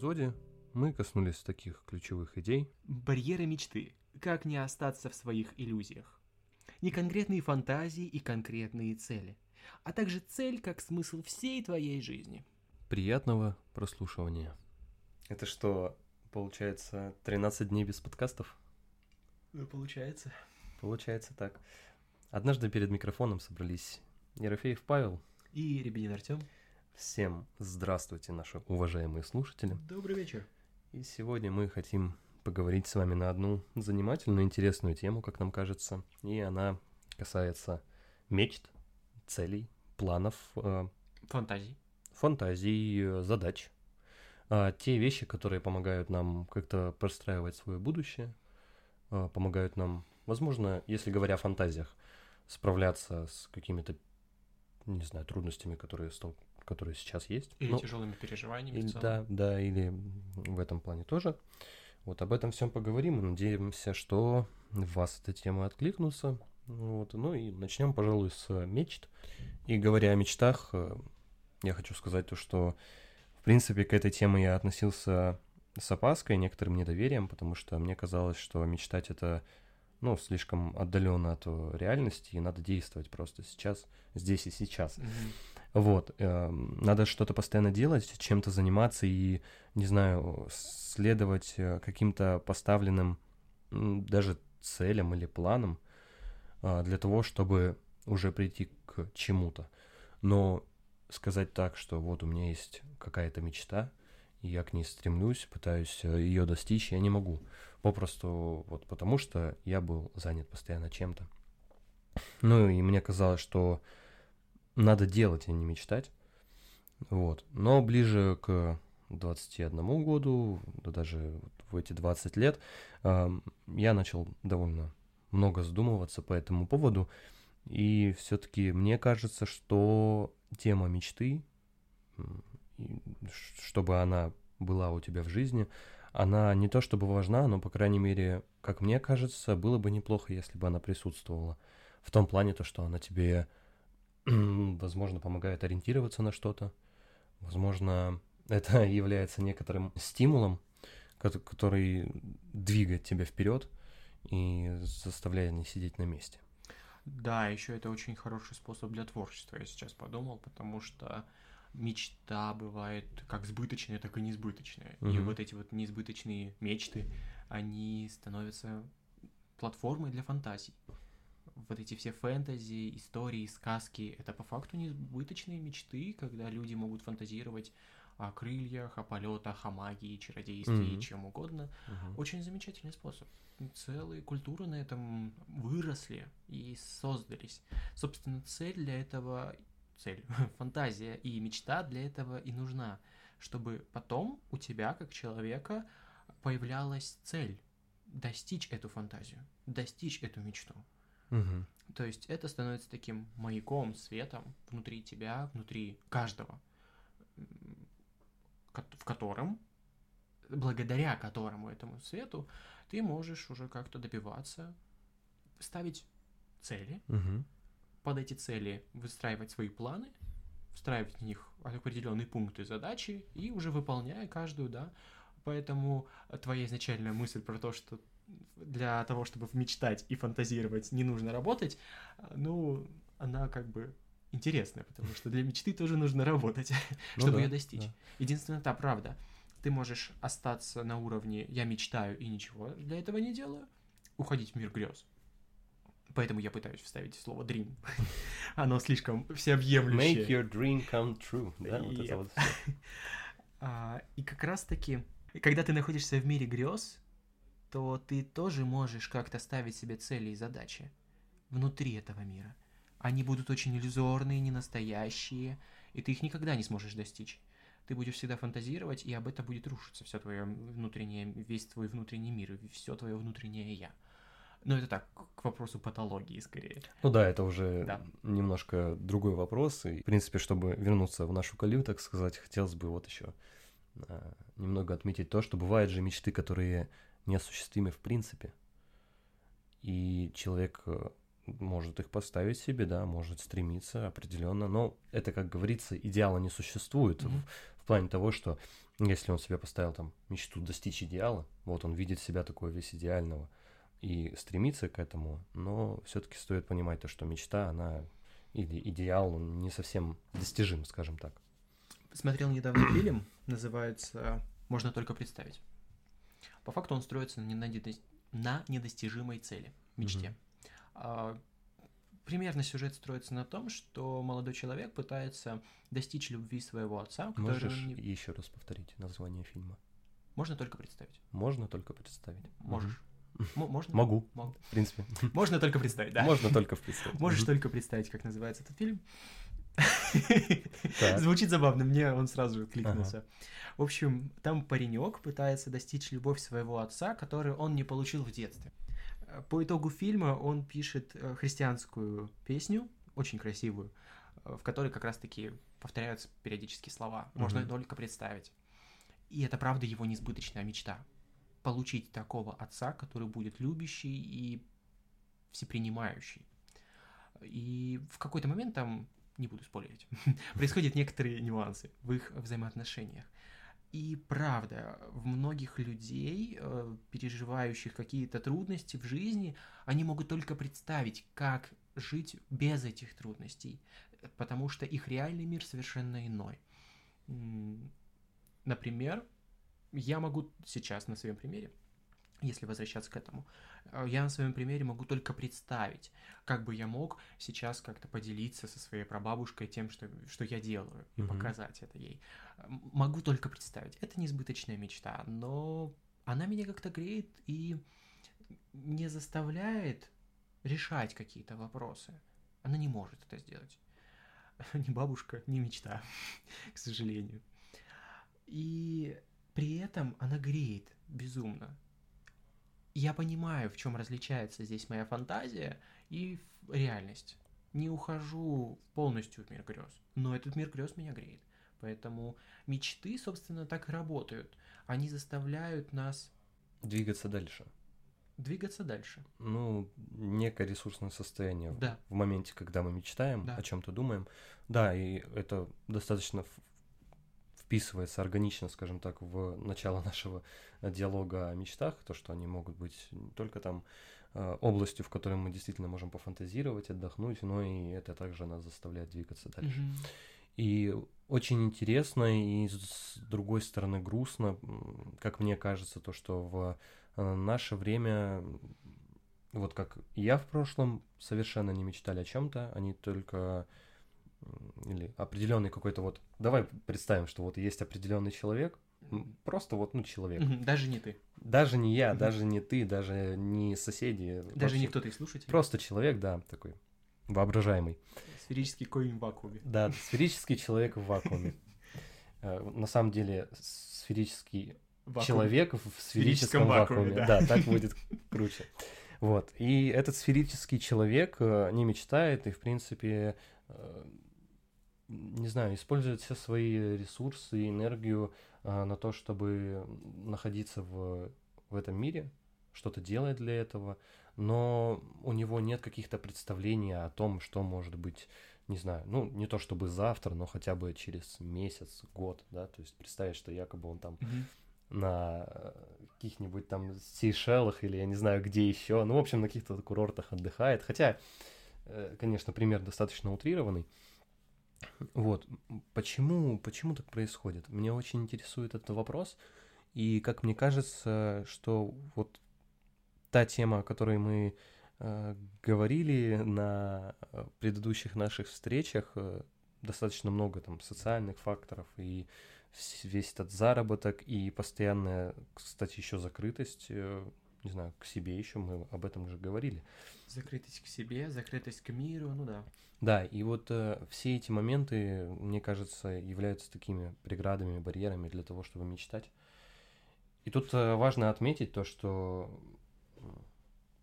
эпизоде мы коснулись таких ключевых идей. Барьеры мечты. Как не остаться в своих иллюзиях. Не конкретные фантазии и конкретные цели, а также цель как смысл всей твоей жизни. Приятного прослушивания. Это что, получается, 13 дней без подкастов? Ну, получается. Получается так. Однажды перед микрофоном собрались Ерофеев Павел. И Рябинин Артем. Всем здравствуйте, наши уважаемые слушатели. Добрый вечер. И сегодня мы хотим поговорить с вами на одну занимательную, интересную тему, как нам кажется. И она касается мечт, целей, планов, э, Фантазий. фантазий, э, задач. А, Те вещи, которые помогают нам как-то простраивать свое будущее, э, помогают нам, возможно, если говоря о фантазиях, справляться с какими-то, не знаю, трудностями, которые, стол- которые сейчас есть. Или Ну, тяжелыми переживаниями целом. да, да, или в этом плане тоже. Вот об этом всем поговорим и надеемся, что вас эта тема откликнутся. Вот, ну и начнем, пожалуй, с мечт. И говоря о мечтах, э, я хочу сказать то, что в принципе к этой теме я относился с опаской, некоторым недоверием, потому что мне казалось, что мечтать это ну, слишком отдаленно от э, реальности, и надо действовать просто сейчас, здесь и сейчас. Мгм. Вот, эм, надо что-то постоянно делать, чем-то заниматься и, не знаю, следовать э, каким-то поставленным даже целям или планам а, для того, чтобы уже прийти к чему-то. Но сказать так, что вот у меня есть какая-то мечта, и я к ней стремлюсь, пытаюсь ее достичь, я не могу. Попросту вот потому, что я был занят постоянно чем-то. Ну и мне казалось, что надо делать, а не мечтать. Вот. Но ближе к 21 году, да даже в эти 20 лет, я начал довольно много задумываться по этому поводу. И все-таки мне кажется, что тема мечты, чтобы она была у тебя в жизни, она не то чтобы важна, но, по крайней мере, как мне кажется, было бы неплохо, если бы она присутствовала. В том плане, то, что она тебе, возможно, помогает ориентироваться на что-то. Возможно, это является некоторым стимулом, кото- который двигает тебя вперед и заставляет не сидеть на месте. Да, еще это очень хороший способ для творчества, я сейчас подумал, потому что мечта бывает как сбыточная, так и несбыточная. И Мгм. вот эти вот несбыточные мечты, они становятся платформой для фантазий. Вот эти все фэнтези, истории, сказки, это по факту несбыточные мечты, когда люди могут фантазировать о крыльях, о полетах, о магии, чародействе и Мгм. чем угодно. Очень замечательный способ. Целые культуры на этом выросли и создались. Собственно, цель для этого, цель, фантазия и мечта для этого и нужна, чтобы потом у тебя, как человека, появлялась цель достичь эту фантазию, достичь эту мечту. Мгм. То есть это становится таким маяком, светом внутри тебя, внутри каждого, в котором, благодаря которому этому свету, ты можешь уже как-то добиваться, ставить цели, Мгм. под эти цели выстраивать свои планы, встраивать в них определенные пункты задачи и уже выполняя каждую, да. Поэтому твоя изначальная мысль про то, что для того, чтобы мечтать и фантазировать, не нужно работать, ну, она как бы интересная, потому что для мечты тоже нужно работать, Ну чтобы да, ее достичь. да. Единственное, та правда, ты можешь остаться на уровне «я мечтаю и ничего для этого не делаю», уходить в мир грез. Поэтому я пытаюсь вставить слово dream. Оно слишком всеобъемлющее. Make your dream come true. Да, вот это Yep. вот всё. А, и как раз-таки, когда ты находишься в мире грез, то ты тоже можешь как-то ставить себе цели и задачи внутри этого мира. Они будут очень иллюзорные, ненастоящие, и ты их никогда не сможешь достичь. Ты будешь всегда фантазировать, и об этом будет рушиться все твое внутреннее, весь твой внутренний мир, все твое внутреннее я. Но это так, к вопросу патологии скорее. Ну да, это уже Да. немножко другой вопрос. И, в принципе, чтобы вернуться в нашу колею, так сказать, хотелось бы вот еще а, немного отметить то, что бывают же мечты, которые неосуществимы в принципе. И человек э, может их поставить себе, да, может стремиться определенно, но это, как говорится, идеала не существует. Мгм. В, в плане того, что если он себе поставил там мечту достичь идеала, вот он видит себя такой весь идеального и стремится к этому, но все-таки стоит понимать то, что мечта, она или идеал, он не совсем достижим, скажем так. Смотрел недавно фильм, называется «Можно только представить». По факту он строится на, на недостижимой цели, мечте. Mm-hmm. Примерно сюжет строится на том, что молодой человек пытается достичь любви своего отца. Можешь не... еще раз повторить название фильма? Можно только представить. Можно только представить. Можешь. Можно? Могу. Могу. В принципе. Можно только представить, да? Можно только представить. Можешь только представить, как называется этот фильм. Звучит забавно, мне он сразу кликнулся. В общем, там паренек пытается достичь любовь своего отца, которую он не получил в детстве. По итогу фильма он пишет э, христианскую песню, очень красивую, э, в которой как раз-таки повторяются периодически слова. Можно только представить. И это правда его несбыточная мечта. Получить такого отца, который будет любящий и всепринимающий. И в какой-то момент там, не буду спорить, происходят некоторые нюансы в их взаимоотношениях. И правда, в многих людей, э, переживающих какие-то трудности в жизни, они могут только представить, как жить без этих трудностей, потому что их реальный мир совершенно иной. Например, я могу сейчас на своем примере если возвращаться к этому, я на своем примере могу только представить, как бы я мог сейчас как-то поделиться со своей прабабушкой тем, что, что я делаю, и mm-hmm. показать это ей. Могу только представить. Это несбыточная мечта, но она меня как-то греет и не заставляет решать какие-то вопросы. Она не может это сделать. Ни бабушка, ни мечта, к сожалению. И при этом она греет безумно я понимаю, в чем различается здесь моя фантазия и реальность. Не ухожу полностью в мир грез, но этот мир грез меня греет. Поэтому мечты, собственно, так и работают. Они заставляют нас... Двигаться дальше. Двигаться дальше. Ну, некое ресурсное состояние да. в моменте, когда мы мечтаем, да. о чем-то думаем. Да, и это достаточно вписывается органично, скажем так, в начало нашего диалога о мечтах, то, что они могут быть не только там э, областью, в которой мы действительно можем пофантазировать, отдохнуть, но и это также нас заставляет двигаться дальше. Mm-hmm. И очень интересно и с другой стороны грустно, как мне кажется, то, что в э, наше время, вот как я в прошлом, совершенно не мечтали о чем-то, они только или определенный какой-то вот... Давай представим, что вот есть определенный человек, просто вот, ну, человек. Даже не ты. Даже не я, даже не ты, даже не соседи. Даже не кто-то из слушателей. Просто человек, да, такой воображаемый. Сферический коин в вакууме. Да, сферический человек в вакууме. Э, на самом деле, сферический человек в сферическом вакууме. Да, так будет круче. Вот. И этот сферический человек э, не мечтает и, в принципе, э, не знаю, использует все свои ресурсы и энергию а, на то, чтобы находиться в, в этом мире, что-то делает для этого, но у него нет каких-то представлений о том, что может быть, не знаю, ну, не то чтобы завтра, но хотя бы через месяц, год, да, то есть представить, что якобы он там mm-hmm. на каких-нибудь там Сейшелах или я не знаю где еще, ну, в общем, на каких-то курортах отдыхает, хотя, э, конечно, пример достаточно утрированный, вот. Почему, почему так происходит? Меня очень интересует этот вопрос. И как мне кажется, что вот та тема, о которой мы э, говорили на э, предыдущих наших встречах, э, достаточно много там социальных факторов и весь этот заработок и постоянная, кстати, еще закрытость, э, не знаю, к себе еще мы об этом же говорили. Закрытость к себе, закрытость к миру, ну да. Да, и вот э, все эти моменты, мне кажется, являются такими преградами, барьерами для того, чтобы мечтать. И тут э, важно отметить то, что,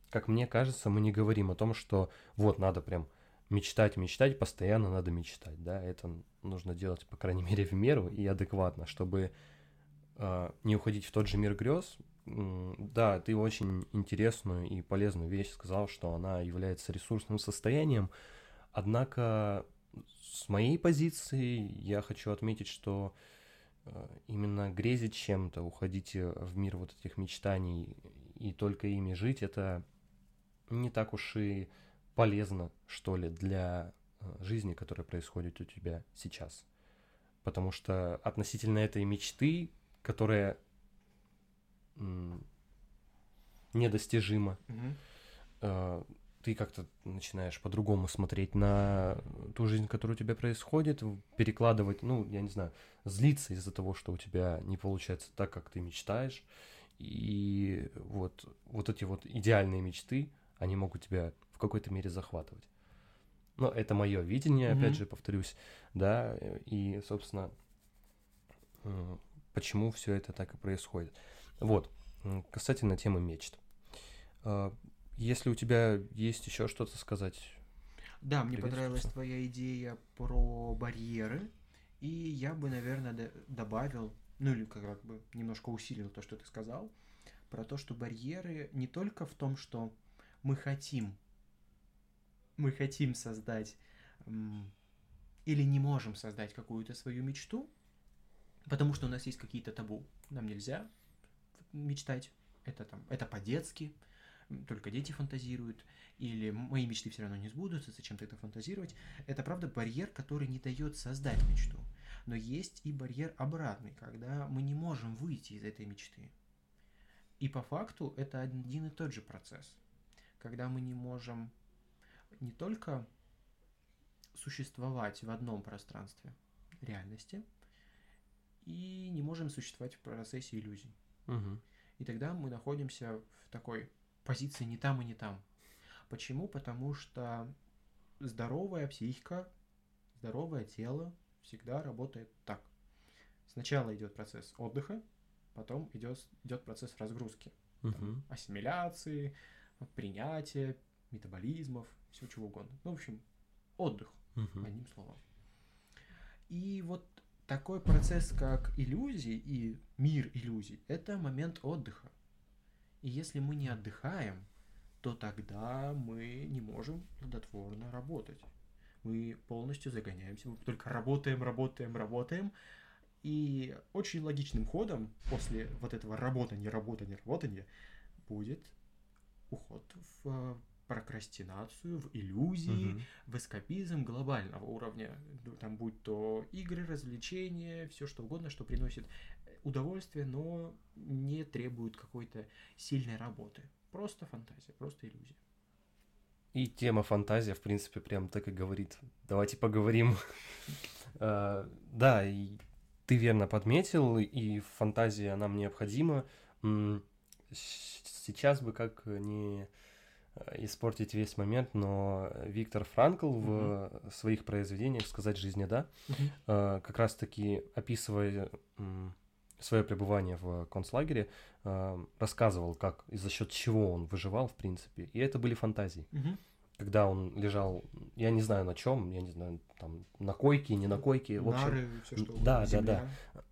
как мне кажется, мы не говорим о том, что вот надо прям мечтать, мечтать, постоянно надо мечтать, да, это нужно делать, по крайней мере, в меру и адекватно, чтобы э, не уходить в тот же мир грез. Да, ты очень интересную и полезную вещь сказал, что она является ресурсным состоянием, Однако с моей позиции я хочу отметить, что э, именно грезить чем-то, уходить в мир вот этих мечтаний и только ими жить, это не так уж и полезно, что ли, для э, жизни, которая происходит у тебя сейчас. Потому что относительно этой мечты, которая недостижима, mm-hmm. ты как-то начинаешь по-другому смотреть на ту жизнь, которая у тебя происходит, перекладывать, ну, я не знаю, злиться из-за того, что у тебя не получается так, как ты мечтаешь. И вот, вот эти вот идеальные мечты, они могут тебя в какой-то мере захватывать. Но это мое видение, mm-hmm. опять же, повторюсь, да, и, собственно, почему все это так и происходит. Вот, касательно темы мечт. А, если у тебя есть еще что-то сказать. Да, мне понравилась твоя идея про барьеры, и я бы, наверное, добавил, ну или как бы немножко усилил то, что ты сказал, про то, что барьеры не только в том, что мы хотим, мы хотим создать или не можем создать какую-то свою мечту, потому что у нас есть какие-то табу. Нам нельзя мечтать, это там, это по-детски, только дети фантазируют, или мои мечты все равно не сбудутся, зачем тогда фантазировать. Это, правда, барьер, который не дает создать мечту. Но есть и барьер обратный, когда мы не можем выйти из этой мечты. И по факту это один и тот же процесс. Когда мы не можем не только существовать в одном пространстве реальности, и не можем существовать в процессе иллюзий. Угу. И тогда мы находимся в такой позиции не там и не там. Почему? Потому что здоровая психика, здоровое тело всегда работает так. Сначала идет процесс отдыха, потом идет, идет процесс разгрузки, угу. там, ассимиляции, принятия, метаболизмов, все чего угодно. Ну, в общем, отдых, угу. одним словом. И вот такой процесс, как иллюзии и мир иллюзий, это момент отдыха. И если мы не отдыхаем, то тогда мы не можем плодотворно работать. Мы полностью загоняемся, мы только работаем, работаем, работаем. И очень логичным ходом после вот этого работания, работания, работания будет уход в прокрастинацию, в иллюзии, угу. в эскапизм глобального уровня. Там будь то игры, развлечения, все что угодно, что приносит удовольствие, но не требует какой-то сильной работы. Просто фантазия, просто иллюзия. И тема фантазия, в принципе, прям так и говорит. Давайте поговорим. А, да, и ты верно подметил, и фантазия нам необходима. Сейчас бы как не Э, испортить весь момент, но Виктор Франкл mm-hmm. в своих произведениях «Сказать жизни да», mm-hmm. как раз-таки описывая свое пребывание в концлагере, э, рассказывал, как и за счет чего он выживал, в принципе. И это были фантазии. Mm-hmm. Когда он лежал, я не знаю на чем, я не знаю, там на койке, не на койке, в общем. Нары, все, что да, да, да.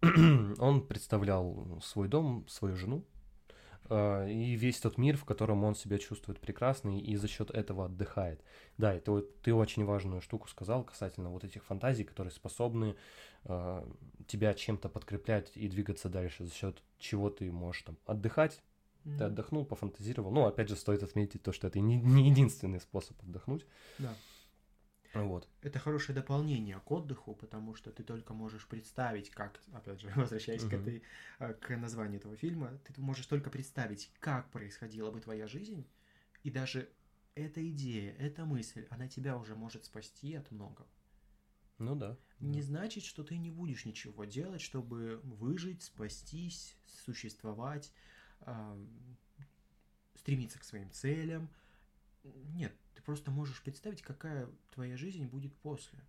Он представлял свой дом, свою жену, и весь тот мир, в котором он себя чувствует прекрасно и за счет этого отдыхает. Да, это вот ты очень важную штуку сказал касательно вот этих фантазий, которые способны э, тебя чем-то подкреплять и двигаться дальше, за счет чего ты можешь там отдыхать. Mm-hmm. Ты отдохнул, пофантазировал. Ну, опять же, стоит отметить то, что это не, не единственный способ отдохнуть. Да. Вот. Это хорошее дополнение к отдыху, потому что ты только можешь представить, как, опять же, возвращаясь uh-huh. к, этой, э, к названию этого фильма, ты можешь только представить, как происходила бы твоя жизнь, и даже эта идея, эта мысль, она тебя уже может спасти от многого. Ну да. Не да. значит, что ты не будешь ничего делать, чтобы выжить, спастись, существовать, э, стремиться к своим целям. Нет, просто можешь представить, какая твоя жизнь будет после,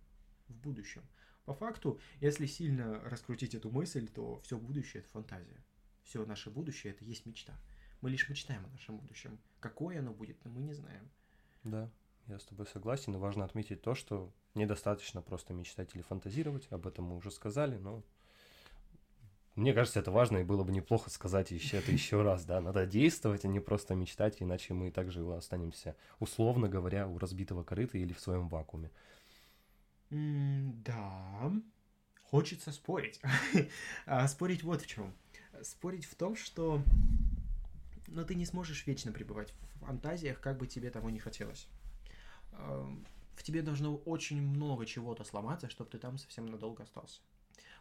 в будущем. По факту, если сильно раскрутить эту мысль, то все будущее это фантазия. Все наше будущее это есть мечта. Мы лишь мечтаем о нашем будущем. Какое оно будет, мы не знаем. Да, я с тобой согласен, но важно отметить то, что недостаточно просто мечтать или фантазировать, об этом мы уже сказали, но мне кажется, это важно, и было бы неплохо сказать еще это еще раз, да, надо действовать, а не просто мечтать, иначе мы также останемся, условно говоря, у разбитого корыта или в своем вакууме. Mm, да, Хочется спорить. а спорить вот в чем. Спорить в том, что но ты не сможешь вечно пребывать в фантазиях, как бы тебе того не хотелось. В тебе должно очень много чего-то сломаться, чтобы ты там совсем надолго остался.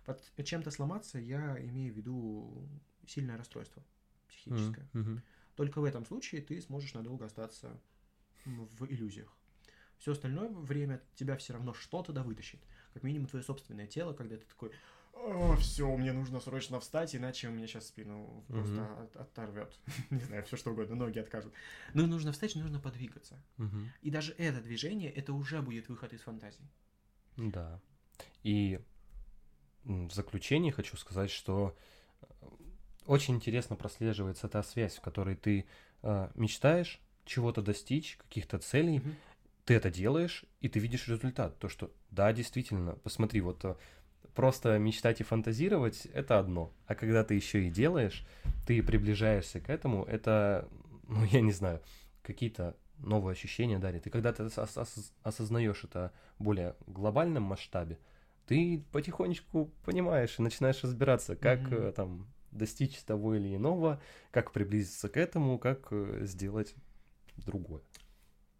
Под чем-то сломаться я имею в виду сильное расстройство психическое. Mm-hmm. Только в этом случае ты сможешь надолго остаться в иллюзиях. Все остальное время тебя все равно что-то да вытащит. Как минимум твое собственное тело, когда ты такой, все, мне нужно срочно встать, иначе у меня сейчас спину просто Мгм. от- оторвет. Не знаю, все что угодно, ноги откажут. Но нужно встать, нужно подвигаться. Мгм. И даже это движение, это уже будет выход из фантазии. Да. И в заключение хочу сказать, что э, очень интересно прослеживается та связь, в которой ты э, мечтаешь чего-то достичь, каких-то целей, Мгм. ты это делаешь, и ты видишь результат. То, что, да, действительно, посмотри, вот э, просто мечтать и фантазировать — это одно. А когда ты еще и делаешь, ты приближаешься к этому, это, ну, я не знаю, какие-то новые ощущения дарит. И когда ты ос- ос- осознаешь это в более глобальном масштабе, ты потихонечку понимаешь и начинаешь разбираться, как э, там достичь того или иного, как приблизиться к этому, как э, сделать другое.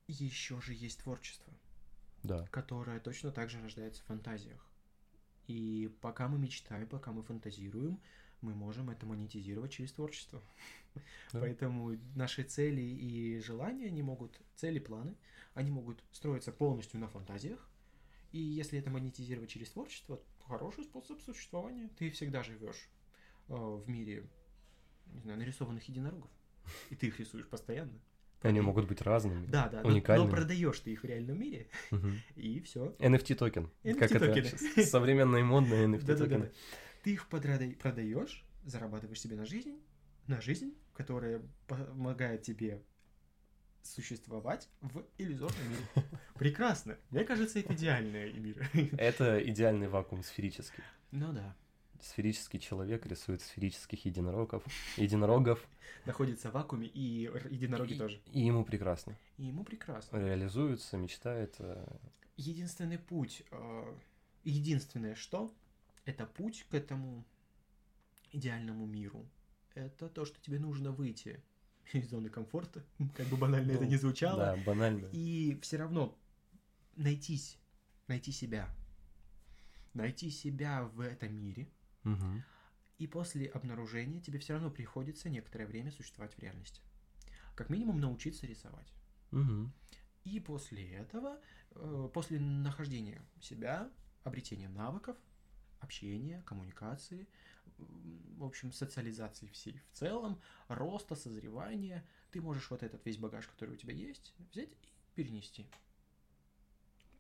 Еще же есть творчество, Да. которое точно так же рождается в фантазиях. И пока мы мечтаем, пока мы фантазируем, мы можем это монетизировать через творчество. Да. Поэтому наши цели и желания, они могут, цели, планы, они могут строиться полностью на фантазиях. И если это монетизировать через творчество, хороший способ существования. Ты всегда живешь э, в мире, не знаю, нарисованных единорогов. И ты их рисуешь постоянно. Они могут быть разными. Да, да, но- но, уникальными. продаешь ты их в реальном мире, Мгм. и все. NFT токен. Как это NFT-токены. щас современные модные NFT Да-да-да. токены. Ты их продаешь, зарабатываешь себе на жизнь, на жизнь, которая помогает тебе существовать в иллюзорном мире. Прекрасно. Мне кажется, это идеальный мир. Это идеальный вакуум сферический. Ну да. Сферический человек рисует сферических единорогов, единорогов, Находится в вакууме, и единороги и, тоже. и ему прекрасно. И ему прекрасно. Реализуется, мечтает. э, Единственный путь, э, единственное что, это путь к этому идеальному миру. Это то, что тебе нужно выйти из зоны комфорта, как бы банально это Ну, не звучало, Да, банально. и все равно найтись, найти себя, найти себя в этом мире, Мгм. и после обнаружения тебе все равно приходится некоторое время существовать в реальности. Как минимум научиться рисовать. Мгм. И после этого, э, после нахождения себя, обретения навыков, общения, коммуникации, в общем, социализации всей в целом, роста, созревания, ты можешь вот этот весь багаж, который у тебя есть, взять и перенести.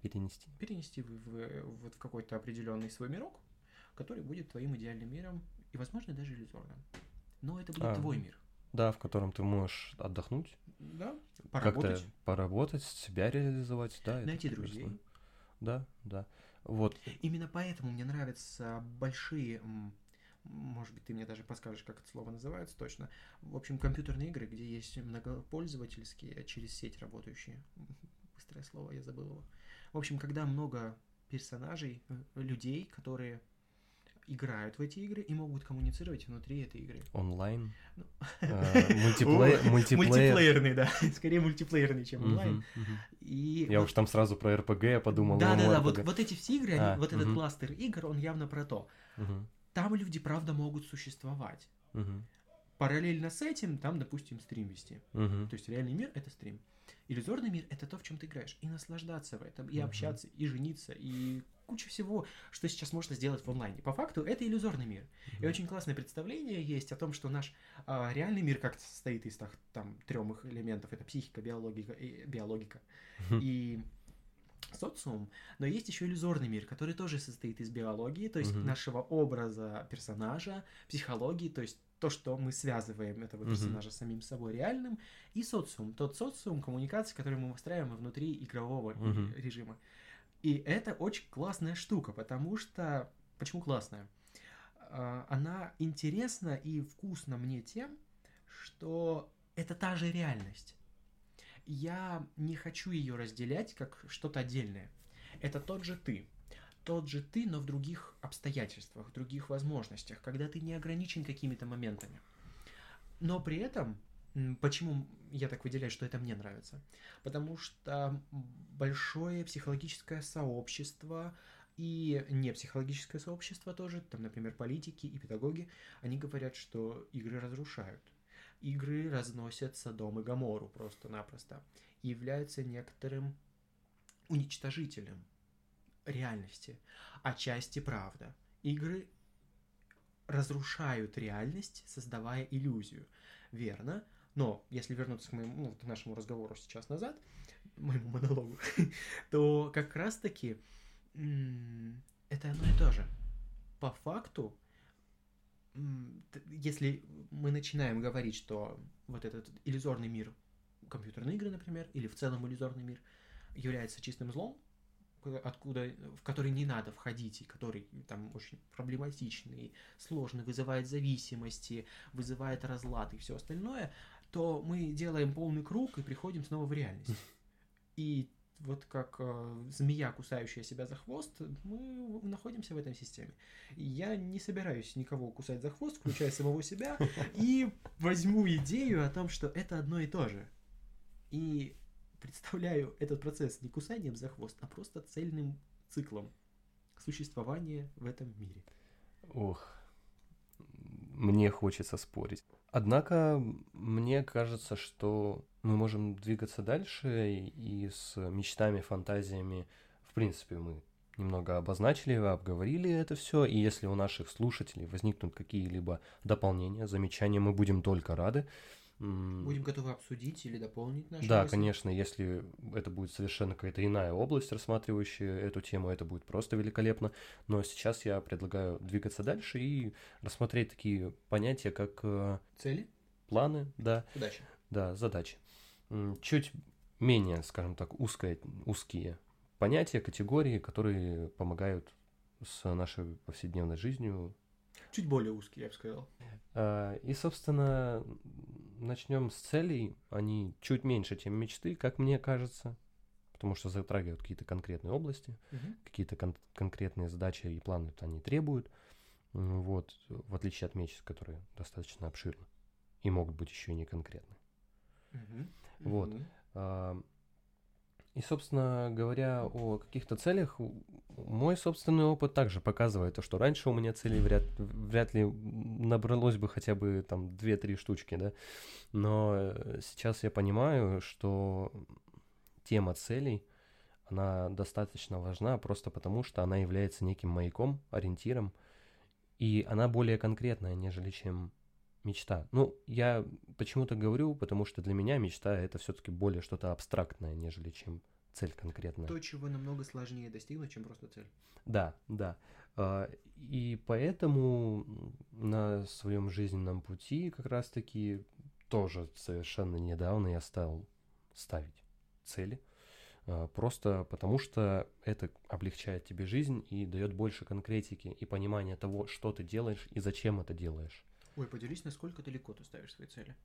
Перенести. Перенести в, в- вот в какой-то определенный свой мирок, который будет твоим идеальным миром и, возможно, даже иллюзорным. Но это будет А, твой мир. Да, в котором ты можешь отдохнуть, Да, как-то поработать, поработать, себя реализовать, да. найти прекрасно. друзей. Да, да. Вот. Именно поэтому мне нравятся большие, может быть, ты мне даже подскажешь, как это слово называется точно. В общем, компьютерные игры, где есть многопользовательские, через сеть работающие. Быстрое слово, я забыл его. В общем, когда много персонажей, э, людей, которые играют в эти игры и могут коммуницировать внутри этой игры. Онлайн. Ну, э. Мультиплеерный, да. Скорее мультиплеерный, чем онлайн. Я уж там сразу про РПГ подумал. Да, да, да, MMORPG. вот, эти все игры, А, вот этот кластер игр, он явно про то. Там люди, правда, могут существовать. мгм, Параллельно с этим, там, допустим, стрим вести. мгм. То есть реальный мир — это стрим. Иллюзорный мир — это то, в чем ты играешь. И наслаждаться в этом, и Мгм. общаться, и жениться, и куча всего, что сейчас можно сделать в онлайне. По факту, это иллюзорный мир. И Мгм. очень классное представление есть о том, что наш а, реальный мир как состоит из так, там трех элементов. Это психика, биологика и биологика. Мгм. И социум, но есть еще иллюзорный мир, который тоже состоит из биологии, то есть Мгм. нашего образа персонажа, психологии, то есть то, что мы связываем этого персонажа с самим собой реальным, и социум, тот социум коммуникации, который мы выстраиваем внутри игрового Мгм. режима. И это очень классная штука, потому что... Почему классная? А, Она интересна и вкусна мне тем, что это та же реальность. Я не хочу ее разделять как что-то отдельное. Это тот же ты. тот же ты, но в других обстоятельствах, в других возможностях, когда ты не ограничен какими-то моментами. Но при этом, почему я так выделяю, что это мне нравится? Потому что большое психологическое сообщество и не психологическое сообщество тоже, там, например, политики и педагоги, они говорят, что игры разрушают. Игры разносят Содом и Гамору просто-напросто и являются некоторым уничтожителем реальности, отчасти правда. Игры разрушают реальность, создавая иллюзию. Верно, но если вернуться к, моему, ну, к нашему разговору сейчас назад, моему монологу, то как раз-таки это одно и то же. По факту, если мы начинаем говорить, что вот этот иллюзорный мир, компьютерные игры, например, или в целом иллюзорный мир является чистым злом, откуда, в который не надо входить, и который там очень проблематичный, сложный, вызывает зависимости, вызывает разлад и все остальное, то мы делаем полный круг и приходим снова в реальность. И вот как э, змея, кусающая себя за хвост, мы находимся в этой системе. Я не собираюсь никого кусать за хвост, включая самого себя, и возьму идею о том, что это одно и то же. И представляю этот процесс не кусанием за хвост, а просто цельным циклом существования в этом мире. Ох, мне хочется спорить. Однако, мне кажется, что мы можем двигаться дальше, и с мечтами, фантазиями, в принципе, мы немного обозначили, обговорили это все, и если у наших слушателей возникнут какие-либо дополнения, замечания, мы будем только рады. Будем готовы обсудить или дополнить наши Да, мысли. конечно, если это будет совершенно какая-то иная область, рассматривающая эту тему, это будет просто великолепно. Но сейчас я предлагаю двигаться дальше и рассмотреть такие понятия, как... Э, Цели? Планы, да. Задачи. Да, задачи. Чуть менее, скажем так, узкое, узкие понятия, категории, которые помогают с нашей повседневной жизнью. Чуть более узкие, я бы сказал. А, и, собственно, начнем с целей. Они чуть меньше, чем мечты, как мне кажется, потому что затрагивают какие-то конкретные области, угу. какие-то кон- конкретные задачи и планы они требуют. Вот, в отличие от мечт, которые достаточно обширны и могут быть еще и не конкретны. Угу. Вот. Угу. И, собственно говоря, о каких-то целях, мой собственный опыт также показывает то, что раньше у меня целей вряд, вряд ли набралось бы хотя бы там 2-3 штучки, да, но э, сейчас я понимаю, что тема целей, она достаточно важна просто потому, что она является неким маяком, ориентиром, и она более конкретная, нежели чем мечта. Ну, я почему-то говорю, потому что для меня мечта это все-таки более что-то абстрактное, нежели чем цель конкретная. То, чего намного сложнее достигнуть, чем просто цель. Да, да. А, и поэтому на своем жизненном пути как раз-таки тоже совершенно недавно я стал ставить цели. А, просто потому что это облегчает тебе жизнь и дает больше конкретики и понимания того, что ты делаешь и зачем это делаешь. Ой, поделись, насколько далеко ты ставишь свои цели?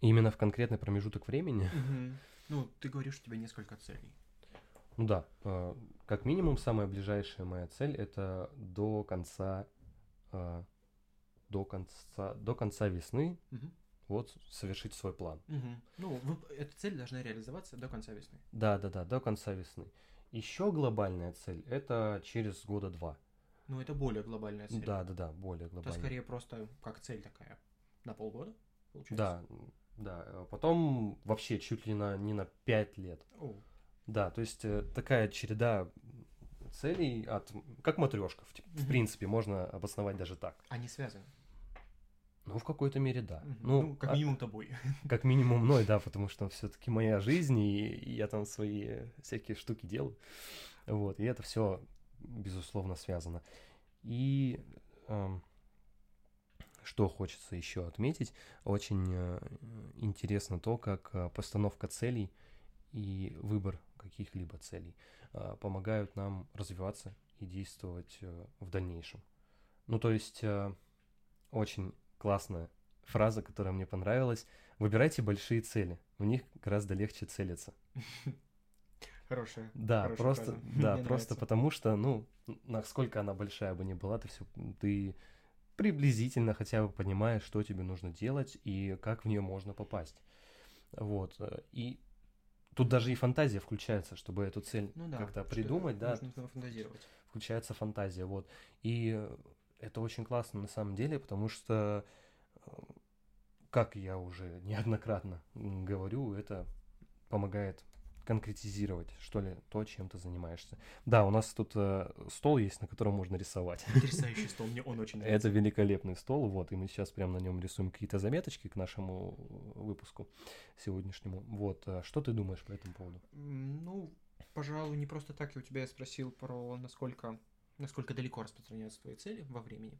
Именно в конкретный промежуток времени? Угу. Ну, ты говоришь, у тебя несколько целей. Ну да, э, как минимум самая ближайшая моя цель это до конца э, до конца до конца весны угу. вот совершить свой план. Угу. Ну, вы, эта цель должна реализоваться до конца весны. Да, да, да, до конца весны. Еще глобальная цель это через года два. Ну, это более глобальная цель. Да, да, да, более глобальная. Это скорее просто как цель такая на полгода, получается? Да, да. А потом вообще чуть ли на, не на пять лет. О. Да, то есть э, такая череда целей от как матрешка, в, в принципе, можно обосновать даже так. Они связаны. Ну, в какой-то мере, да. Ну, ну, как а, минимум тобой. Как минимум мной, да, потому что все-таки моя жизнь, и я там свои всякие штуки делаю. Вот, и это все безусловно, связано. И э, что хочется еще отметить, очень э, интересно то, как э, постановка целей и выбор каких-либо целей э, помогают нам развиваться и действовать э, в дальнейшем. Ну, то есть, э, очень классная фраза, которая мне понравилась. Выбирайте большие цели, в них гораздо легче целиться. Хорошая. Да, хорошая просто, фраза. да, Мне просто нравится. потому что, ну, насколько она большая бы ни была, ты все, ты приблизительно хотя бы понимаешь, что тебе нужно делать и как в нее можно попасть. Вот. э, И тут даже и фантазия включается, чтобы эту цель Ну да. как-то придумать, да, Нужно фантазировать. включается фантазия, вот. И это очень классно на самом деле, потому что, э, как я уже неоднократно говорю, это помогает конкретизировать, что ли, то, чем ты занимаешься. Да, у нас тут э, стол есть, на котором можно рисовать. Потрясающий стол, мне он очень нравится. Это великолепный стол, вот, и мы сейчас прямо на нем рисуем какие-то заметочки к нашему выпуску сегодняшнему. Вот, а что ты думаешь по этому поводу? Ну, пожалуй, не просто так я у тебя спросил про насколько, насколько далеко распространяются твои цели во времени.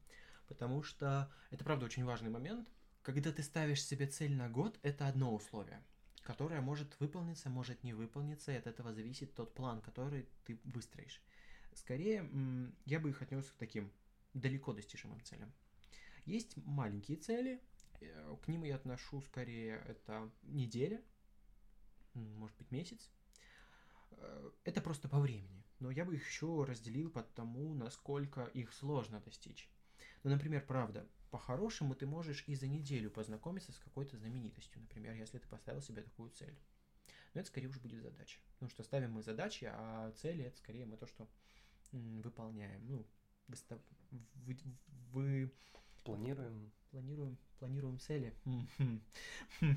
Потому что это, правда, очень важный момент. Когда ты ставишь себе цель на год, это одно условие, которое может выполниться, может не выполниться, и от этого зависит тот план, который ты выстроишь. Скорее, я бы их отнес к таким далеко достижимым целям. Есть маленькие цели, э, к ним я отношу скорее это неделя, может быть месяц, Э, это просто по времени. Но я бы их еще разделил по тому, насколько их сложно достичь. Ну, например, правда, по-хорошему ты можешь и за неделю познакомиться с какой-то знаменитостью, например, если ты поставил себе такую цель. Но это скорее уж будет задача. Потому что ставим мы задачи, а цели это скорее мы то, что м, выполняем. Ну, выстав... вы... вы Планируем, планируем, планируем цели.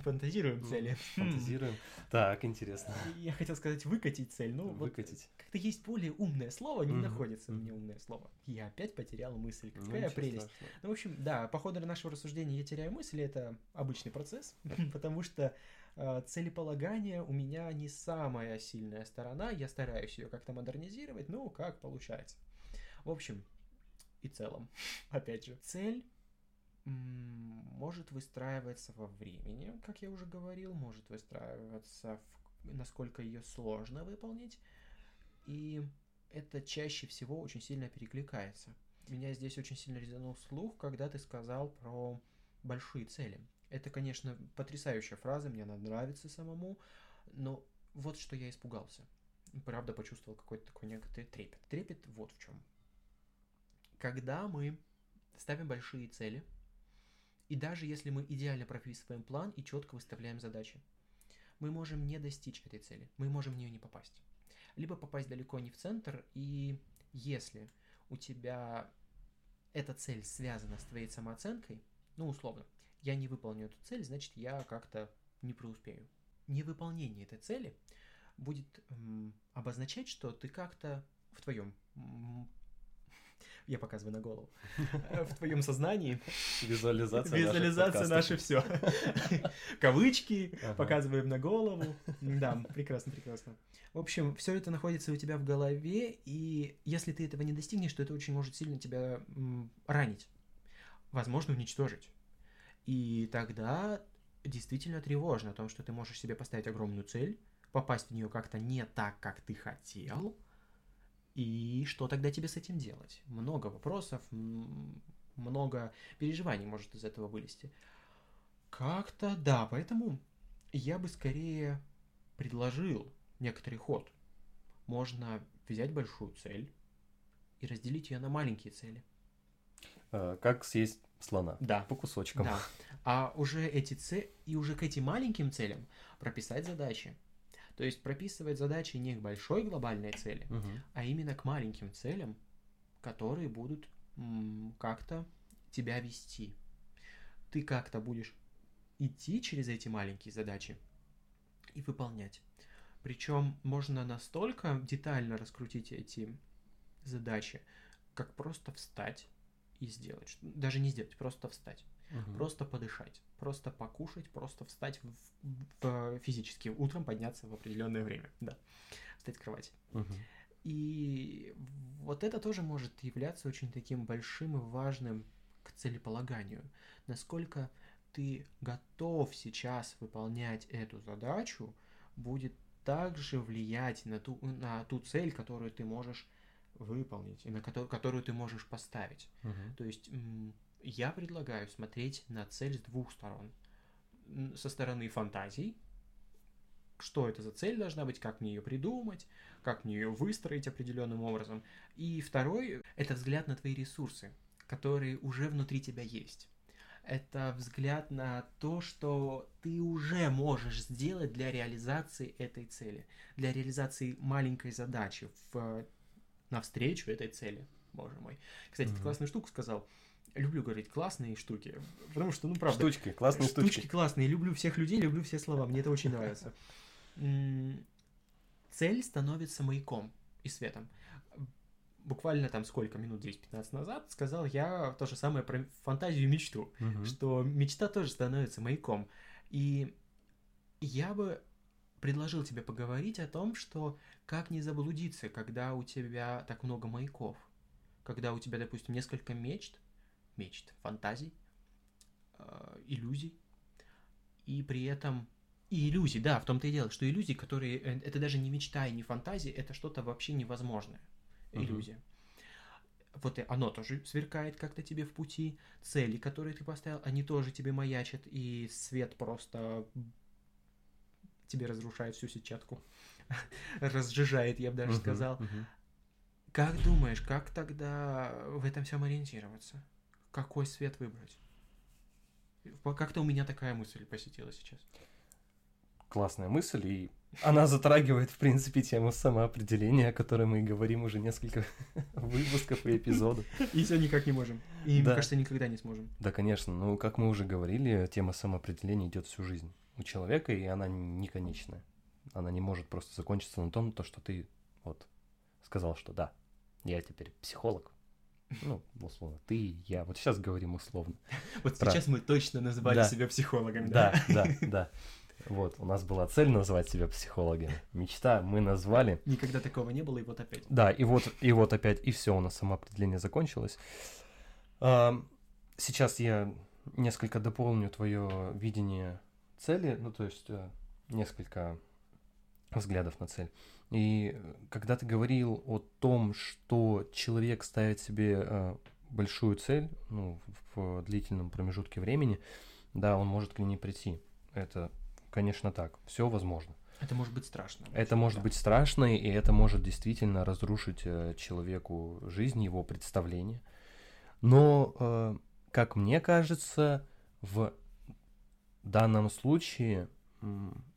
Фантазируем цели. фантазируем. Так, интересно. Я хотел сказать выкатить цель, вот Выкатить. как-то есть более умное слово, не находится мне умное слово. Я опять потерял мысль. Ну, Какая прелесть. страшного. Ну, в общем, да, по ходу нашего рассуждения я теряю мысль, и это обычный процесс, потому что э, целеполагание у меня не самая сильная сторона, я стараюсь ее как-то модернизировать, ну, как получается. В общем и целом, опять же, цель может выстраиваться во времени, как я уже говорил, может выстраиваться в насколько ее сложно выполнить, и это чаще всего очень сильно перекликается. Меня здесь очень сильно резанул слух, когда ты сказал про большие цели. Это, конечно, потрясающая фраза, мне она нравится самому, но вот что я испугался. Правда, почувствовал какой-то такой некоторый трепет. Трепет вот в чем. Когда мы ставим большие цели, и даже если мы идеально прописываем план и четко выставляем задачи, мы можем не достичь этой цели, мы можем в нее не попасть. Либо попасть далеко не в центр, и если у тебя эта цель связана с твоей самооценкой, ну, условно, я не выполню эту цель, значит, я как-то не преуспею. Невыполнение этой цели будет м, обозначать, что ты как-то в твоем... я показываю на голову. э, В твоем сознании Визуализация. Визуализация наше все. Кавычки, показываем на голову. Да, прекрасно, прекрасно. В общем, все это находится у тебя в голове, и если ты этого не достигнешь, то это очень может сильно тебя ранить. Возможно, уничтожить. И тогда действительно тревожно о том, что ты можешь себе поставить огромную цель, попасть в нее как-то не так, как ты хотел, и что тогда тебе с этим делать? Много вопросов, много переживаний может из этого вылезти. Как-то да, поэтому я бы скорее предложил некоторый ход. Можно взять большую цель и разделить ее на маленькие цели. А, Как съесть слона? Да. По кусочкам. Да. А уже эти цели, и уже к этим маленьким целям прописать задачи. То есть прописывать задачи не к большой глобальной цели, Мгм. а именно к маленьким целям, которые будут как-то тебя вести. Ты как-то будешь идти через эти маленькие задачи и выполнять. Причем можно настолько детально раскрутить эти задачи, как просто встать и сделать. Даже не сделать, просто встать. Мгм. Просто подышать, просто покушать, просто встать в- в- физически, утром подняться в определенное время. Да, встать с кровати. Мгм. И вот это тоже может являться очень таким большим и важным к целеполаганию. Насколько ты готов сейчас выполнять эту задачу, будет также влиять на ту, на ту цель, которую ты можешь выполнить, и на которую, которую ты можешь поставить. Мгм. То есть м, я предлагаю смотреть на цель с двух сторон. Со стороны фантазий, что это за цель должна быть, как мне ее придумать, как мне ее выстроить определенным образом. И второй — это взгляд на твои ресурсы, которые уже внутри тебя есть. Это взгляд на то, что ты уже можешь сделать для реализации этой цели, для реализации маленькой задачи в, навстречу этой цели, боже мой. Кстати, mm-hmm. ты классную штуку сказал люблю говорить классные штуки, потому что, ну, правда... Штучки, классные штучки. Штучки классные, люблю всех людей, люблю все слова, мне это очень нравится. Цель становится маяком и светом. Буквально там сколько, минут 10-15 назад сказал я то же самое про фантазию и мечту, угу. что мечта тоже становится маяком. И я бы предложил тебе поговорить о том, что как не заблудиться, когда у тебя так много маяков, когда у тебя, допустим, несколько мечт, мечт, фантазий, э, иллюзий, и при этом и иллюзий, да, в том-то и дело, что иллюзии, которые э, это даже не мечта и не фантазия, это что-то вообще невозможное, иллюзия. uh Вот и оно тоже сверкает как-то тебе в пути, цели, которые ты поставил, они тоже тебе маячат, и свет просто тебе разрушает всю сетчатку, разжижает, я бы даже uh сказал. uh Как думаешь, как тогда в этом всем ориентироваться? Какой свет выбрать. Как-то у меня такая мысль посетила сейчас. Классная мысль, и она затрагивает, в принципе, тему самоопределения, о которой мы говорим уже несколько выпусков и эпизодов. И все никак не можем. И, да. мне кажется, никогда не сможем. Да, конечно. Ну, как мы уже говорили, тема самоопределения идет всю жизнь у человека, и она не конечная. Она не может просто закончиться на том, то, что ты вот сказал, что да, я теперь психолог, ну, условно, ты, я. Вот сейчас говорим условно. Вот Про... сейчас мы точно назвали да. себя психологами, да? Да, да, да. Вот, у нас была цель назвать себя психологами. Мечта мы назвали. Никогда такого не было, и вот опять. Да, и вот, и вот опять, и все, у нас самоопределение закончилось. Сейчас я несколько дополню твое видение цели, ну, то есть э, несколько взглядов на цель. И когда ты говорил о том, что человек ставит себе э, большую цель ну, в длительном промежутке времени, да, он может к ней прийти. Это, конечно, так. Все возможно. Это может быть страшно. Это может да. быть страшно, и это может действительно разрушить э, человеку жизнь, его представление. Но, э, как мне кажется, в данном случае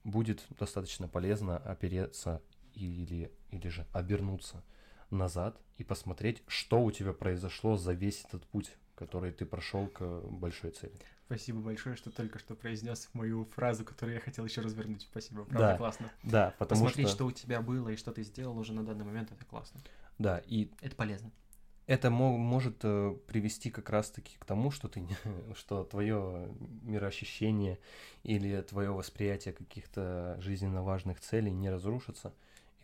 будет достаточно полезно опереться или, или же обернуться назад и посмотреть, что у тебя произошло за весь этот путь, который ты прошел к большой цели. Спасибо большое, что только что произнес мою фразу, которую я хотел еще развернуть. Спасибо, правда да, классно. Да, потому Посмотреть, что... что у тебя было и что ты сделал уже на данный момент, это классно. Да, и... Это полезно. Это мо- может э, привести как раз-таки к тому, что ты, что твое мироощущение или твое восприятие каких-то жизненно важных целей не разрушится,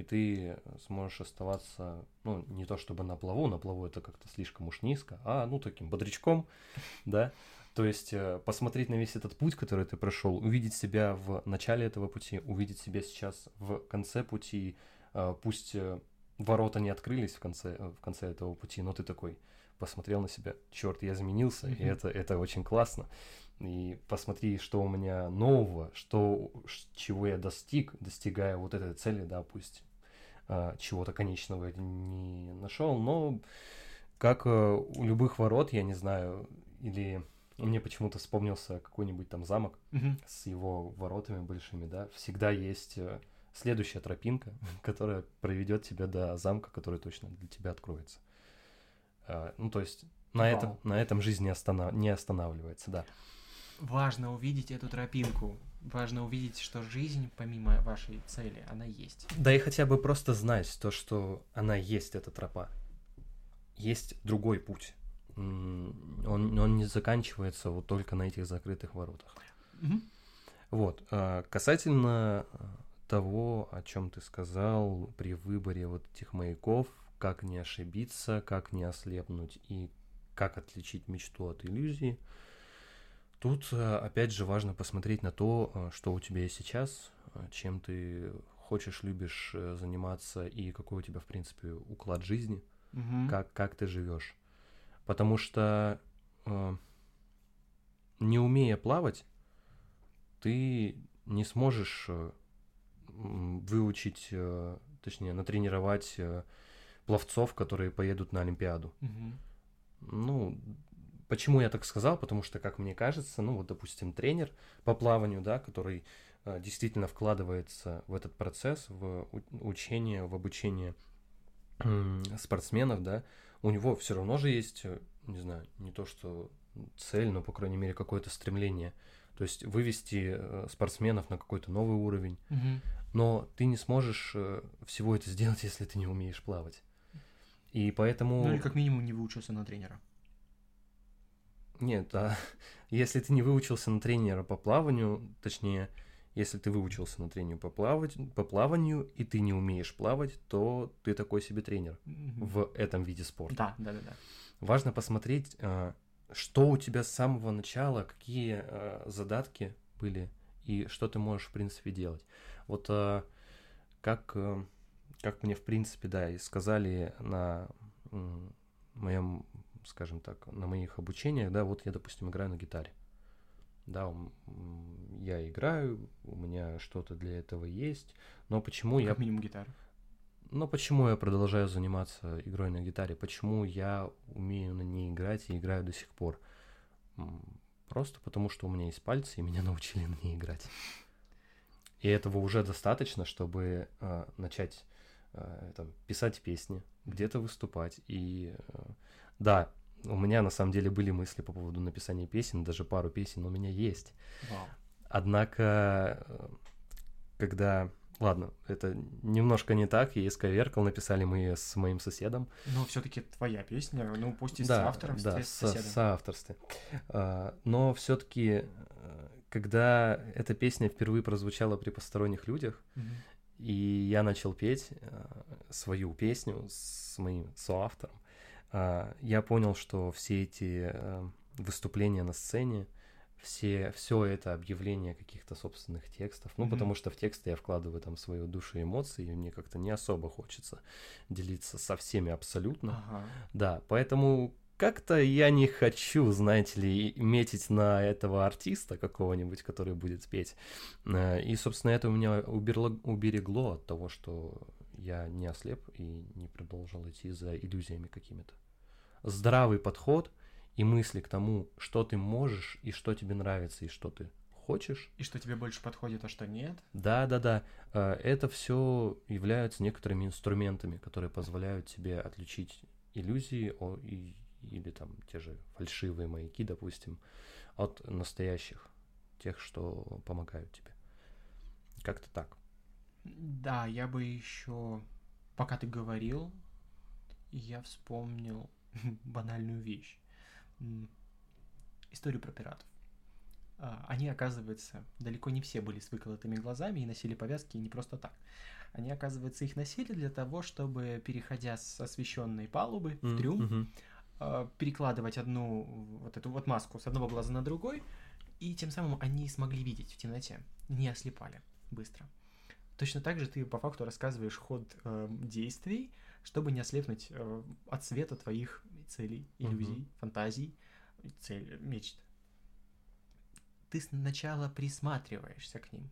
и ты сможешь оставаться, ну, не то чтобы на плаву, на плаву это как-то слишком уж низко, а, ну, таким бодрячком, да, то есть э, посмотреть на весь этот путь, который ты прошел, увидеть себя в начале этого пути, увидеть себя сейчас в конце пути, э, пусть э, ворота не открылись в конце, в конце этого пути, но ты такой посмотрел на себя, черт, я изменился, mm-hmm. и это, это очень классно. И посмотри, что у меня нового, что, чего я достиг, достигая вот этой цели, да, пусть а, чего-то конечного не нашел, но как а, у любых ворот, я не знаю, или мне почему-то вспомнился какой-нибудь там замок угу. с его воротами большими, да, всегда есть э, следующая тропинка, которая проведет тебя до замка, который точно для тебя откроется. А, ну, то есть на, Вау. этом, на этом жизнь не, останов... не останавливается, да. Важно увидеть эту тропинку, важно увидеть, что жизнь, помимо вашей цели, она есть. Да и хотя бы просто знать то, что она есть, эта тропа. Есть другой путь. Он, он не заканчивается вот только на этих закрытых воротах. Угу. Вот. А, касательно того, о чем ты сказал при выборе вот этих маяков, как не ошибиться, как не ослепнуть и как отличить мечту от иллюзии – Тут, э, опять же, важно посмотреть на то, э, что у тебя есть сейчас, э, чем ты хочешь, любишь заниматься и какой у тебя, в принципе, уклад жизни, угу. как, как ты живешь. Потому что не умея плавать, ты не сможешь выучить, точнее, натренировать пловцов, которые поедут на Олимпиаду. Мгм. Ну, почему я так сказал? Потому что, как мне кажется, ну вот, допустим, тренер по плаванию, да, который э, действительно вкладывается в этот процесс, в учение, в обучение спортсменов, да, у него все равно же есть, э, не знаю, не то что цель, но, по крайней мере, какое-то стремление. То есть вывести э, спортсменов на какой-то новый уровень. Мгм. Но ты не сможешь всего это сделать, если ты не умеешь плавать. И поэтому... Ну или как минимум не выучился на тренера. Нет, а если ты не выучился на тренера по плаванию, точнее, если ты выучился на тренеру по, плавать, по плаванию, и ты не умеешь плавать, то ты такой себе тренер Мгм. в этом виде спорта. Да, да, да, да. Важно посмотреть, а, что у тебя с самого начала, какие а, задатки были, и что ты можешь, в принципе, делать. Вот а, как, как мне, в принципе, да, и сказали на моем, скажем так, на моих обучениях, да, вот я, допустим, играю на гитаре. Да, я играю, у меня что-то для этого есть, но почему я Как минимум гитара. но почему я продолжаю заниматься игрой на гитаре? Почему я умею на ней играть и играю до сих пор? Просто потому, что у меня есть пальцы, и меня научили на ней играть. И этого уже достаточно, чтобы э, начать э, там, писать песни, где-то выступать. И э, да, у меня на самом деле были мысли по поводу написания песен, даже пару песен у меня есть. Вау. Однако, э, когда... Ладно, это немножко не так, я исковеркал, написали мы с моим соседом. Но все-таки твоя песня, ну пусть и с да, автором, да, с со- соседом. соавторстве. А, Но все-таки, когда эта песня впервые прозвучала при посторонних людях, Мгм. и я начал петь э, свою песню с моим соавтором, я понял, что все эти э, выступления на сцене, все, все это объявление каких-то собственных текстов, ну, Мгм. потому что в тексты я вкладываю там свою душу и эмоции, и мне как-то не особо хочется делиться со всеми абсолютно. Ага. Да, поэтому как-то я не хочу, знаете ли, метить на этого артиста какого-нибудь, который будет петь. Э, И, собственно, это у меня уберло- уберегло от того, что я не ослеп и не продолжил идти за иллюзиями какими-то. Здравый подход и мысли к тому, что ты можешь и что тебе нравится и что ты хочешь, И что тебе больше подходит, а что нет? да, да, да. Э, Это все являются некоторыми инструментами, которые позволяют тебе отличить иллюзии или там те же фальшивые маяки, допустим, от настоящих, тех, что помогают тебе. Как-то так. Да, я бы еще, пока ты говорил, я вспомнил банальную вещь. Историю про пиратов. А, Они, оказывается, далеко не все были с выколотыми глазами и носили повязки не просто так. Они, оказывается, их носили для того, чтобы, переходя с освещенной палубы в трюм, э, перекладывать одну вот эту вот маску с одного глаза на другой, и тем самым они смогли видеть в темноте, не ослепали быстро. Точно так же ты по факту рассказываешь ход э, действий, чтобы не ослепнуть э, от света твоих целей, иллюзий, фантазий, цель, мечт. Ты сначала присматриваешься к ним,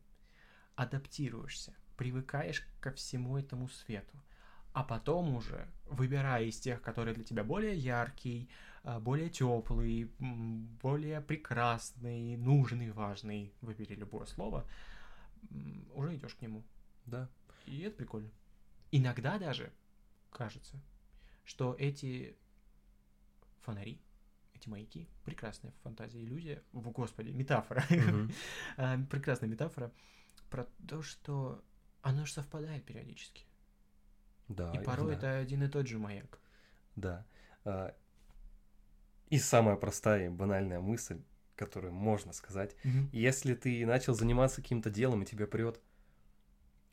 адаптируешься, привыкаешь ко всему этому свету, а потом уже, выбирая из тех, которые для тебя более яркий, а, более теплый, более прекрасный, нужный, важный, выбери любое слово, уже идешь к нему. Да. И это прикольно. Иногда даже кажется, что эти фонари, эти маяки, прекрасная фантазия, иллюзия, в господи, метафора. А, прекрасная метафора про то, что оно же совпадает периодически. Да. И порой да. это один и тот же маяк. Да. А, И самая простая и банальная мысль, которую можно сказать. Если ты начал заниматься каким-то делом, и тебя прет,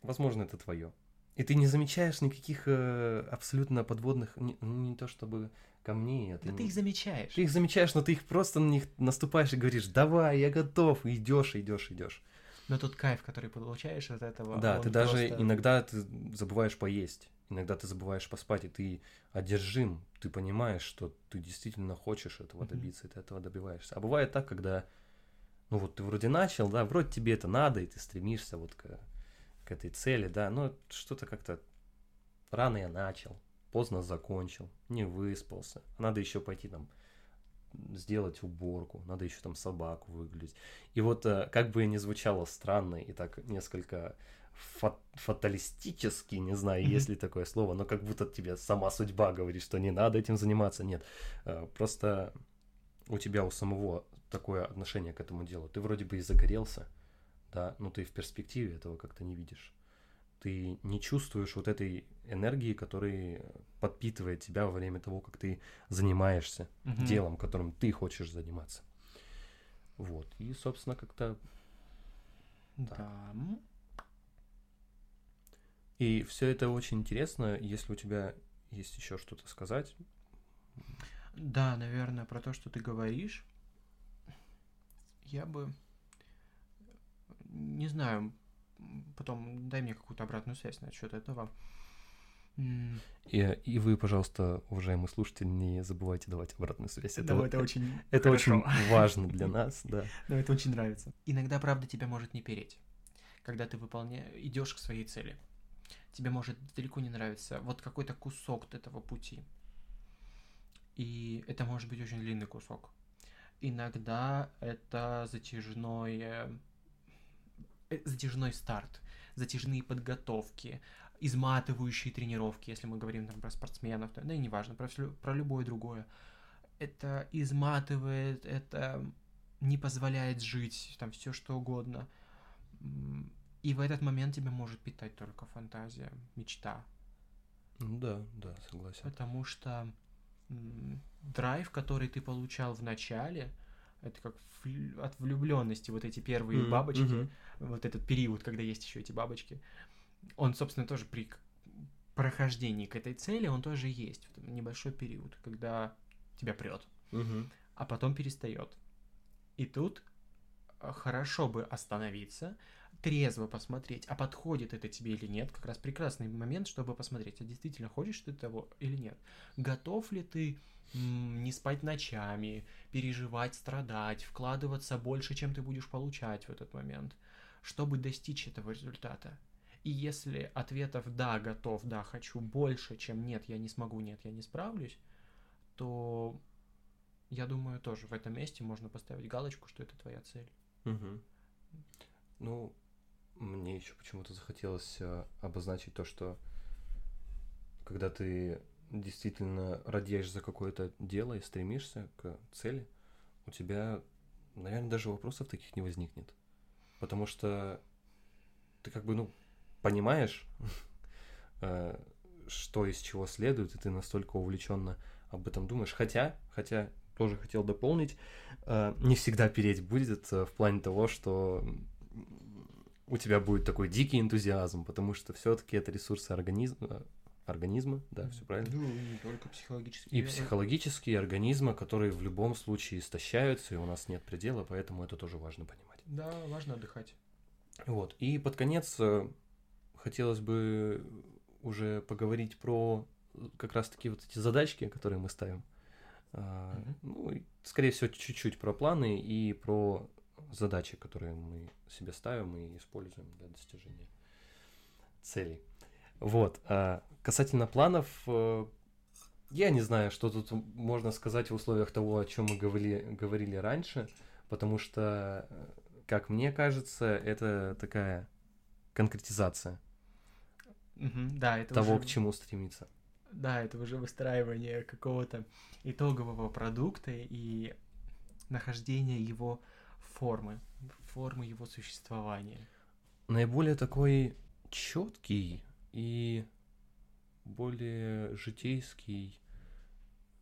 возможно, это твое. И ты не замечаешь никаких э, абсолютно подводных, не, ну, не то чтобы камней, это Да не- ты их замечаешь. ты их замечаешь, но ты их просто на них наступаешь и говоришь, давай, я готов, и идешь, идешь, идешь. Но тот кайф, который получаешь от этого, Да, ты даже просто- иногда ты забываешь поесть, иногда ты забываешь поспать, и ты одержим, ты понимаешь, что ты действительно хочешь этого Мгм. добиться, и ты этого добиваешься. А бывает так, когда, ну вот ты вроде начал, да, вроде тебе это надо, и ты стремишься вот к к этой цели, да, но что-то как-то рано я начал, поздно закончил, не выспался. Надо еще пойти там сделать уборку, надо еще там собаку выглядеть. И вот э, как бы ни звучало странно и так несколько фат фаталистически, не знаю, mm-hmm. есть ли такое слово, но как будто тебе сама судьба говорит, что не надо этим заниматься. Нет, э, просто у тебя у самого такое отношение к этому делу. Ты вроде бы и загорелся, да, но ты в перспективе этого как-то не видишь. Ты не чувствуешь вот этой энергии, которая подпитывает тебя во время того, как ты занимаешься угу. делом, которым ты хочешь заниматься. Вот. И, собственно, как-то. Да. И все это очень интересно. Если у тебя есть еще что-то сказать. Да, наверное, про то, что ты говоришь. Я бы не знаю, потом дай мне какую-то обратную связь насчет этого. И, и вы, пожалуйста, уважаемые слушатели, не забывайте давать обратную связь. Это, да, это очень Это очень важно для нас, да. Да, это очень нравится. Иногда, правда, тебя может не переть, когда ты выполняешь, идешь к своей цели. Тебе может далеко не нравиться вот какой-то кусок этого пути. И это может быть очень длинный кусок. Иногда это затяжной Э, затяжной старт, затяжные подготовки, изматывающие тренировки, если мы говорим там, про спортсменов, да, и неважно, про, про любое другое. Это изматывает, это не позволяет жить, там все что угодно. И в этот момент тебя может питать только фантазия, мечта. Ну да, да, согласен. Потому что драйв, который ты получал в начале, это как от влюбленности, вот эти первые mm-hmm. бабочки, mm-hmm. вот этот период, когда есть еще эти бабочки, он, собственно, тоже при прохождении к этой цели, он тоже есть. Вот небольшой период, когда тебя прет, mm-hmm. а потом перестает. И тут э, хорошо бы остановиться, трезво посмотреть, а подходит это тебе или нет. Как раз прекрасный момент, чтобы посмотреть, а действительно хочешь ты того или нет. Готов ли ты не спать ночами, переживать, страдать, вкладываться больше, чем ты будешь получать в этот момент, чтобы достичь этого результата. И если ответов «да, готов», «да, хочу» больше, чем «нет, я не смогу», «нет, я не справлюсь», то я думаю, тоже в этом месте можно поставить галочку, что это твоя цель. Угу. Ну, мне еще почему-то захотелось э, обозначить то, что когда ты действительно радеешь за какое-то дело и стремишься к цели, у тебя, наверное, даже вопросов таких не возникнет. Потому что ты как бы, ну, понимаешь, э, что из чего следует, и ты настолько увлеченно об этом думаешь. Хотя, хотя, тоже хотел дополнить, э, не всегда переть будет в плане того, что у тебя будет такой дикий энтузиазм, потому что все-таки это ресурсы организма, организма, да, все правильно. Ну, не только психологические. И психологические организмы, которые в любом случае истощаются, и у нас нет предела, поэтому это тоже важно понимать. Да, важно отдыхать. Вот. И под конец э, хотелось бы уже поговорить про как раз-таки вот эти задачки, которые мы ставим. Mm-hmm. Ну, скорее всего, чуть-чуть про планы и про задачи, которые мы себе ставим и используем для достижения целей. Вот. А касательно планов, э, я не знаю, что тут можно сказать в условиях того, о чем мы говорили, говорили раньше, потому что, э, как мне кажется, это такая конкретизация угу, да, это того, уже... к чему стремиться. Да, это уже выстраивание какого-то итогового продукта и нахождение его формы, формы его существования. Наиболее такой четкий и более житейский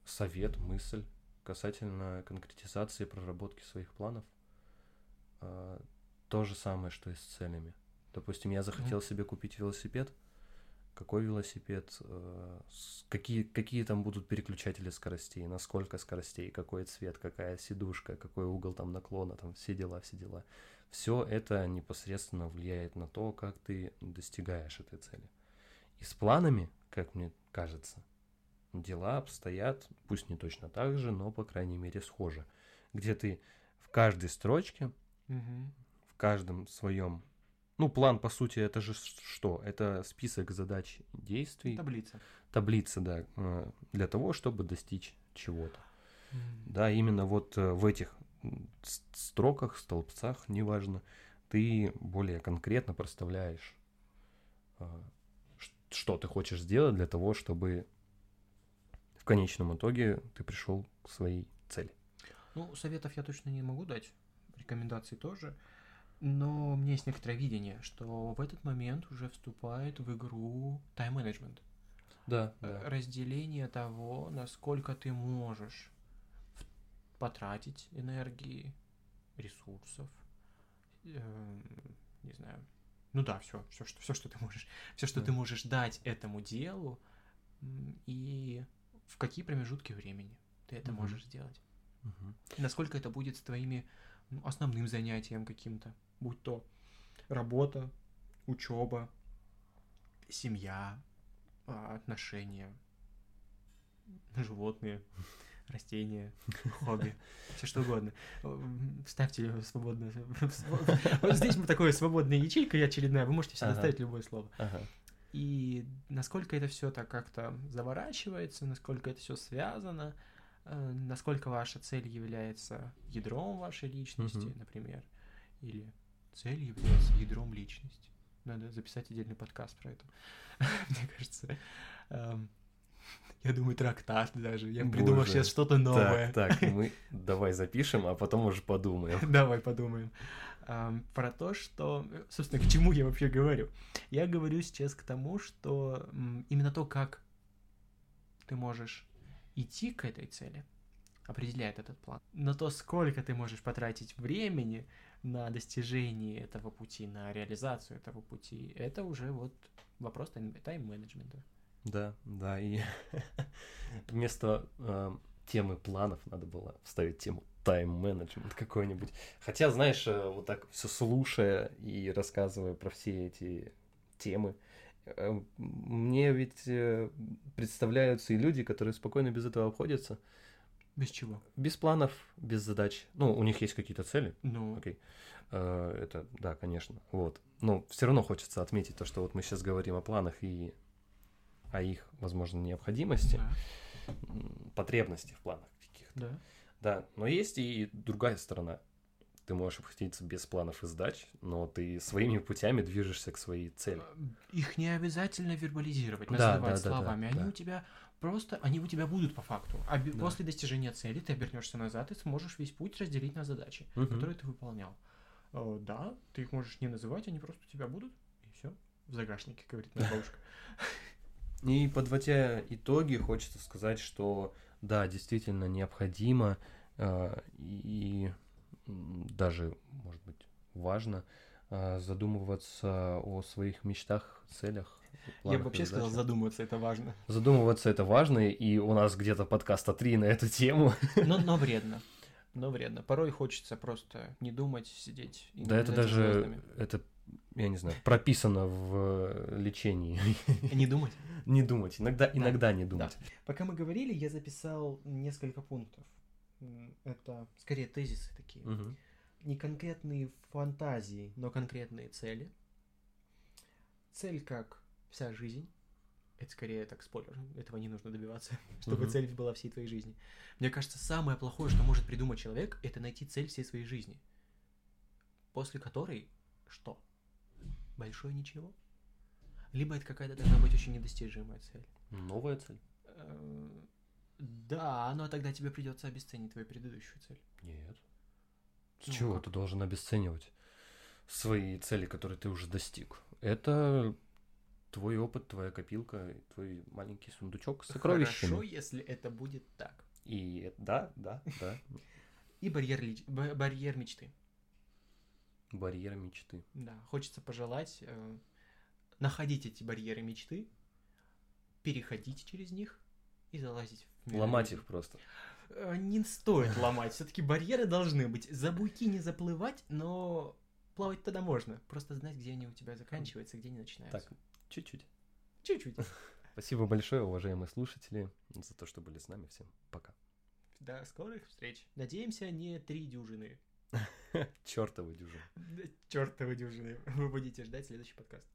совет, мысль касательно конкретизации проработки своих планов. А, то же самое, что и с целями. Допустим, я захотел себе купить велосипед. Какой велосипед? А, какие, какие там будут переключатели скоростей? На сколько скоростей? Какой цвет? Какая сидушка? Какой угол там наклона? Там все дела, все дела. Все это непосредственно влияет на то, как ты достигаешь этой цели. И с планами, как мне кажется, дела обстоят, пусть не точно так же, но, по крайней мере, схожи. Где ты в каждой строчке, угу. в каждом своем Ну, план, по сути, это же что? Это список задач действий. Таблица. Таблица, да, э, для того, чтобы достичь чего-то. Да, именно вот э, в этих строках, столбцах, неважно, ты более конкретно представляешь, э, что ты хочешь сделать для того, чтобы в конечном итоге ты пришел к своей цели. Ну, советов я точно не могу дать, рекомендаций тоже. Но у меня есть некоторое видение, что в этот момент уже вступает в игру тайм-менеджмент. Да, э, да. Разделение того, насколько ты можешь потратить энергии, ресурсов, э, не знаю. Ну да, все, все, что, все, что ты можешь, все, что да. ты можешь дать этому делу, и в какие промежутки времени ты это угу. можешь сделать. Угу. Насколько это будет с твоими ну, основным занятием каким-то будь то работа, учеба, семья, а, отношения, животные, растения, хобби, все что угодно. Ставьте свободно. Вот здесь мы такое свободная ячейка очередная, вы можете всегда ставить любое слово. И насколько это все так как-то заворачивается, насколько это все связано, э, насколько ваша цель является ядром вашей личности, например, или цель является ядром личности. Надо записать отдельный подкаст про это. Мне кажется, эм, я думаю, трактат даже. Я Боже. придумал сейчас что-то новое. Так, так, мы давай запишем, а потом уже подумаем. Давай подумаем. Про то, что, собственно, к чему я вообще говорю. Я говорю сейчас к тому, что именно то, как ты можешь идти к этой цели, определяет этот план. Но то, сколько ты можешь потратить времени на достижение этого пути, на реализацию этого пути, это уже вот вопрос тайм-менеджмента. Да, да, и вместо э, темы планов надо было вставить тему тайм-менеджмент какой-нибудь. Хотя, знаешь, э, вот так все слушая и рассказывая про все эти темы, э, мне ведь э, представляются и люди, которые спокойно без этого обходятся. Без чего? Без планов, без задач. Ну, у них есть какие-то цели. Ну. Окей. Э, это, да, конечно. Вот. Но все равно хочется отметить то, что вот мы сейчас говорим о планах и о их, возможно, необходимости, да. потребности в планах каких-то. Да. Да, но есть и другая сторона. Ты можешь обходиться без планов и задач, но ты своими путями движешься к своей цели. Э, их не обязательно вербализировать, называть да, да, словами. Да, да, Они да. у тебя Просто они у тебя будут по факту. А да. после достижения цели ты обернешься назад и сможешь весь путь разделить на задачи, угу. которые ты выполнял. Э, да, ты их можешь не называть, они просто у тебя будут, и все. В загашнике, говорит моя бабушка. И подводя итоги, хочется сказать, что да, действительно необходимо э, и даже, может быть, важно э, задумываться о своих мечтах, целях, я бы вообще сказал, задумываться это важно. Задумываться это важно, и у нас где-то подкаста три на эту тему. Но, но вредно. Но вредно. Порой хочется просто не думать, сидеть. да, это даже, звездами. это, я не знаю, прописано в лечении. Не думать? Не думать. Иногда, да. иногда не думать. Да. Пока мы говорили, я записал несколько пунктов. Это скорее тезисы такие. Угу. Не конкретные фантазии, но конкретные цели. Цель как вся жизнь. Это скорее так спойлер. Этого не нужно добиваться, чтобы uh-huh. цель была всей твоей жизни. Мне кажется, самое плохое, что может придумать человек, это найти цель всей своей жизни. После которой что? Большое ничего? Либо это какая-то должна быть очень недостижимая цель. Новая цель? Э, да, но тогда тебе придется обесценить твою предыдущую цель. Нет. С ну, чего как? ты должен обесценивать свои цели, которые ты уже достиг? Это твой опыт, твоя копилка, твой маленький сундучок с сокровищами. Хорошо, если это будет так. И да, да, да. И барьер, барьер мечты. Барьер мечты. Да, хочется пожелать э, находить эти барьеры мечты, переходить через них и залазить в мир. Ломать их просто. Э, не стоит ломать. Все-таки барьеры должны быть. За буйки не заплывать, но плавать тогда можно. Просто знать, где они у тебя заканчиваются, где они начинаются. Так, Чуть-чуть. Чуть-чуть. Спасибо большое, уважаемые слушатели, за то, что были с нами. Всем пока. До скорых встреч. Надеемся, не три дюжины. Чертовы дюжины. Чертовы дюжины. Вы будете ждать следующий подкаст.